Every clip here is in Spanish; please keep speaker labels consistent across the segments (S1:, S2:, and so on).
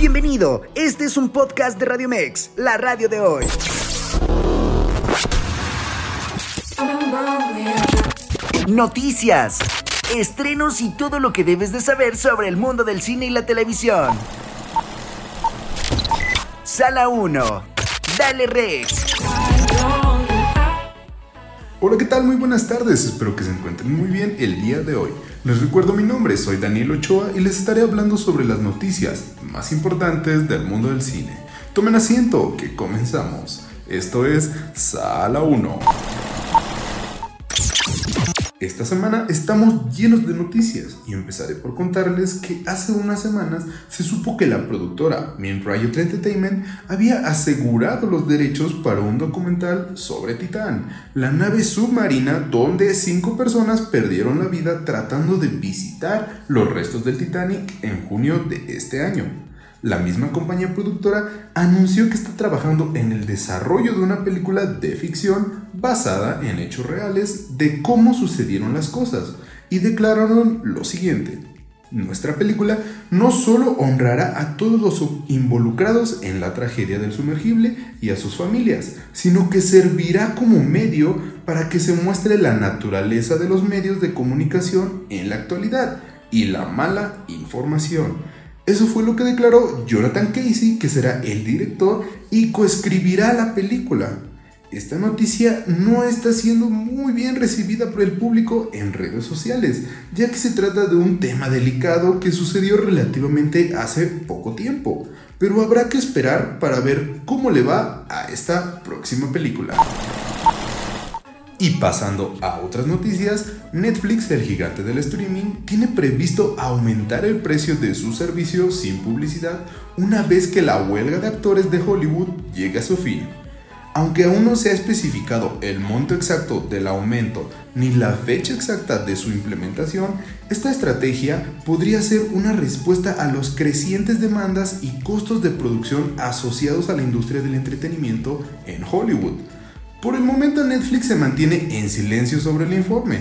S1: Bienvenido, este es un podcast de Radio Mex, la radio de hoy. Noticias, estrenos y todo lo que debes de saber sobre el mundo del cine y la televisión. Sala 1. Dale Rex.
S2: Hola, ¿qué tal? Muy buenas tardes, espero que se encuentren muy bien el día de hoy. Les recuerdo mi nombre, soy Daniel Ochoa y les estaré hablando sobre las noticias más importantes del mundo del cine. Tomen asiento, que comenzamos. Esto es Sala 1. Esta semana estamos llenos de noticias y empezaré por contarles que hace unas semanas se supo que la productora Min Riot Entertainment había asegurado los derechos para un documental sobre Titán, la nave submarina donde cinco personas perdieron la vida tratando de visitar los restos del Titanic en junio de este año. La misma compañía productora anunció que está trabajando en el desarrollo de una película de ficción basada en hechos reales de cómo sucedieron las cosas y declararon lo siguiente. Nuestra película no solo honrará a todos los involucrados en la tragedia del sumergible y a sus familias, sino que servirá como medio para que se muestre la naturaleza de los medios de comunicación en la actualidad y la mala información eso fue lo que declaró Jonathan Casey, que será el director y coescribirá la película. Esta noticia no está siendo muy bien recibida por el público en redes sociales, ya que se trata de un tema delicado que sucedió relativamente hace poco tiempo, pero habrá que esperar para ver cómo le va a esta próxima película. Y pasando a otras noticias, Netflix, el gigante del streaming, tiene previsto aumentar el precio de su servicio sin publicidad una vez que la huelga de actores de Hollywood llegue a su fin. Aunque aún no se ha especificado el monto exacto del aumento ni la fecha exacta de su implementación, esta estrategia podría ser una respuesta a los crecientes demandas y costos de producción asociados a la industria del entretenimiento en Hollywood por el momento Netflix se mantiene en silencio sobre el informe.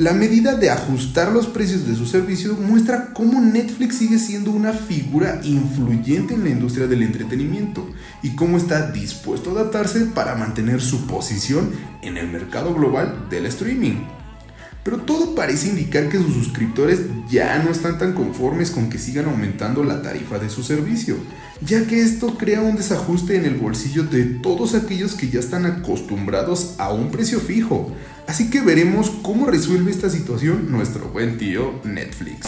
S2: La medida de ajustar los precios de su servicio muestra cómo Netflix sigue siendo una figura influyente en la industria del entretenimiento y cómo está dispuesto a adaptarse para mantener su posición en el mercado global del streaming. Pero todo parece indicar que sus suscriptores ya no están tan conformes con que sigan aumentando la tarifa de su servicio, ya que esto crea un desajuste en el bolsillo de todos aquellos que ya están acostumbrados a un precio fijo. Así que veremos cómo resuelve esta situación nuestro buen tío Netflix.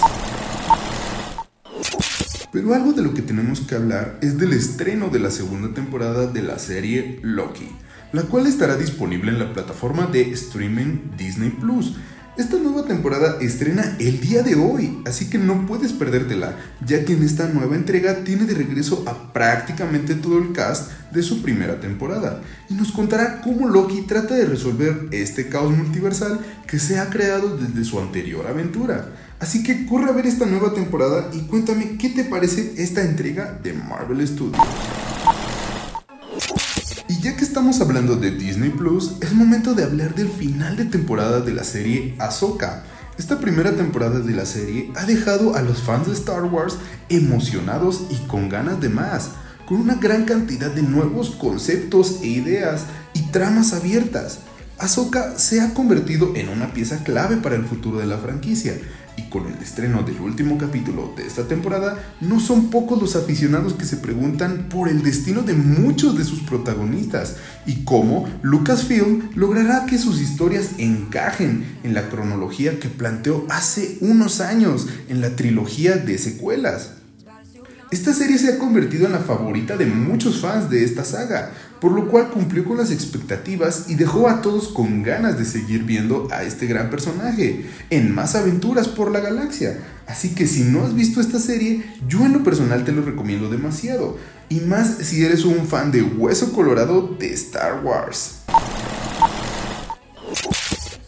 S2: Pero algo de lo que tenemos que hablar es del estreno de la segunda temporada de la serie Loki, la cual estará disponible en la plataforma de streaming Disney Plus esta nueva temporada estrena el día de hoy, así que no puedes perdértela, ya que en esta nueva entrega tiene de regreso a prácticamente todo el cast de su primera temporada, y nos contará cómo Loki trata de resolver este caos multiversal que se ha creado desde su anterior aventura. Así que corre a ver esta nueva temporada y cuéntame qué te parece esta entrega de Marvel Studios ya que estamos hablando de Disney Plus, es momento de hablar del final de temporada de la serie Ahsoka. Esta primera temporada de la serie ha dejado a los fans de Star Wars emocionados y con ganas de más, con una gran cantidad de nuevos conceptos e ideas y tramas abiertas. Ahsoka se ha convertido en una pieza clave para el futuro de la franquicia, y con el estreno del último capítulo de esta temporada, no son pocos los aficionados que se preguntan por el destino de muchos de sus protagonistas y cómo Lucasfilm logrará que sus historias encajen en la cronología que planteó hace unos años en la trilogía de secuelas. Esta serie se ha convertido en la favorita de muchos fans de esta saga, por lo cual cumplió con las expectativas y dejó a todos con ganas de seguir viendo a este gran personaje en más aventuras por la galaxia. Así que si no has visto esta serie, yo en lo personal te lo recomiendo demasiado, y más si eres un fan de Hueso Colorado de Star Wars.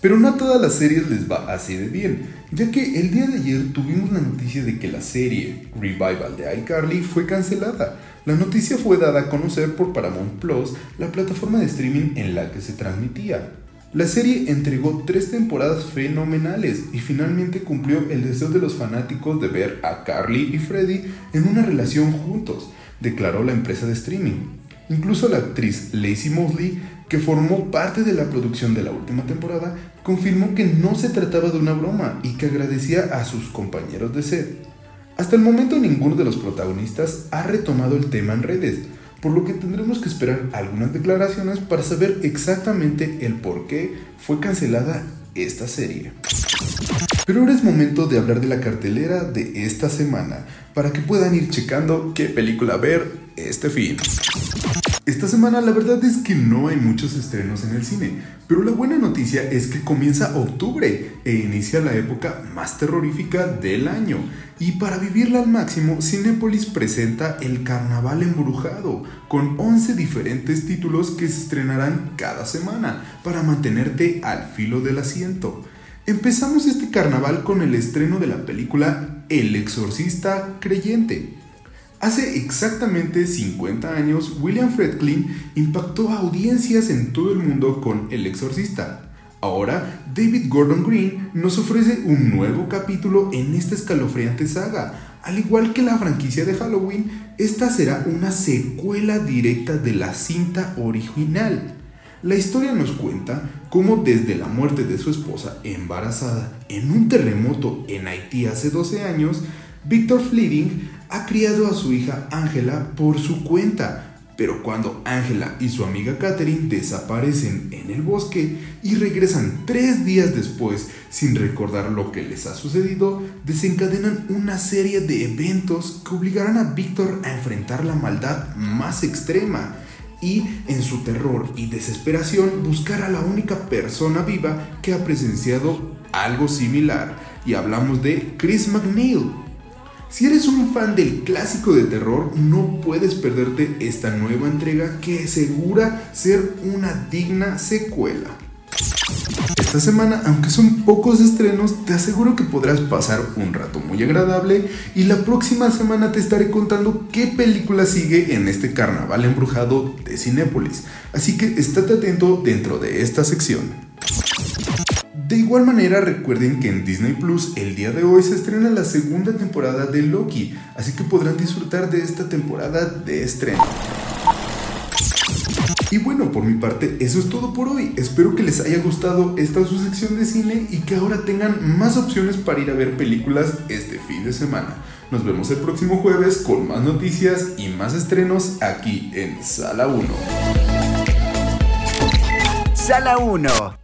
S2: Pero no a todas las series les va así de bien, ya que el día de ayer tuvimos la noticia de que la serie Revival de iCarly fue cancelada. La noticia fue dada a conocer por Paramount Plus, la plataforma de streaming en la que se transmitía. La serie entregó tres temporadas fenomenales y finalmente cumplió el deseo de los fanáticos de ver a Carly y Freddy en una relación juntos, declaró la empresa de streaming. Incluso la actriz Lacey Mosley, que formó parte de la producción de la última temporada, confirmó que no se trataba de una broma y que agradecía a sus compañeros de set. Hasta el momento ninguno de los protagonistas ha retomado el tema en redes, por lo que tendremos que esperar algunas declaraciones para saber exactamente el por qué fue cancelada esta serie. Pero ahora es momento de hablar de la cartelera de esta semana, para que puedan ir checando qué película ver este fin. Esta semana la verdad es que no hay muchos estrenos en el cine, pero la buena noticia es que comienza octubre e inicia la época más terrorífica del año. Y para vivirla al máximo, Cinepolis presenta El Carnaval Embrujado, con 11 diferentes títulos que se estrenarán cada semana para mantenerte al filo del asiento. Empezamos este carnaval con el estreno de la película El Exorcista Creyente Hace exactamente 50 años, William Friedkin impactó a audiencias en todo el mundo con El Exorcista. Ahora, David Gordon Green nos ofrece un nuevo capítulo en esta escalofriante saga. Al igual que la franquicia de Halloween, esta será una secuela directa de la cinta original. La historia nos cuenta cómo desde la muerte de su esposa embarazada en un terremoto en Haití hace 12 años, Victor Fleeting ha criado a su hija Angela por su cuenta, pero cuando Angela y su amiga Catherine desaparecen en el bosque y regresan tres días después sin recordar lo que les ha sucedido, desencadenan una serie de eventos que obligarán a Victor a enfrentar la maldad más extrema y, en su terror y desesperación, buscar a la única persona viva que ha presenciado algo similar. Y hablamos de Chris McNeil, si eres un fan del clásico de terror, no puedes perderte esta nueva entrega que asegura ser una digna secuela. Esta semana, aunque son pocos estrenos, te aseguro que podrás pasar un rato muy agradable y la próxima semana te estaré contando qué película sigue en este carnaval embrujado de Cinépolis. Así que estate atento dentro de esta sección. De igual manera recuerden que en Disney Plus el día de hoy se estrena la segunda temporada de Loki, así que podrán disfrutar de esta temporada de estreno. Y bueno, por mi parte, eso es todo por hoy. Espero que les haya gustado esta su sección de cine y que ahora tengan más opciones para ir a ver películas este fin de semana. Nos vemos el próximo jueves con más noticias y más estrenos aquí en Sala 1.
S1: Sala 1.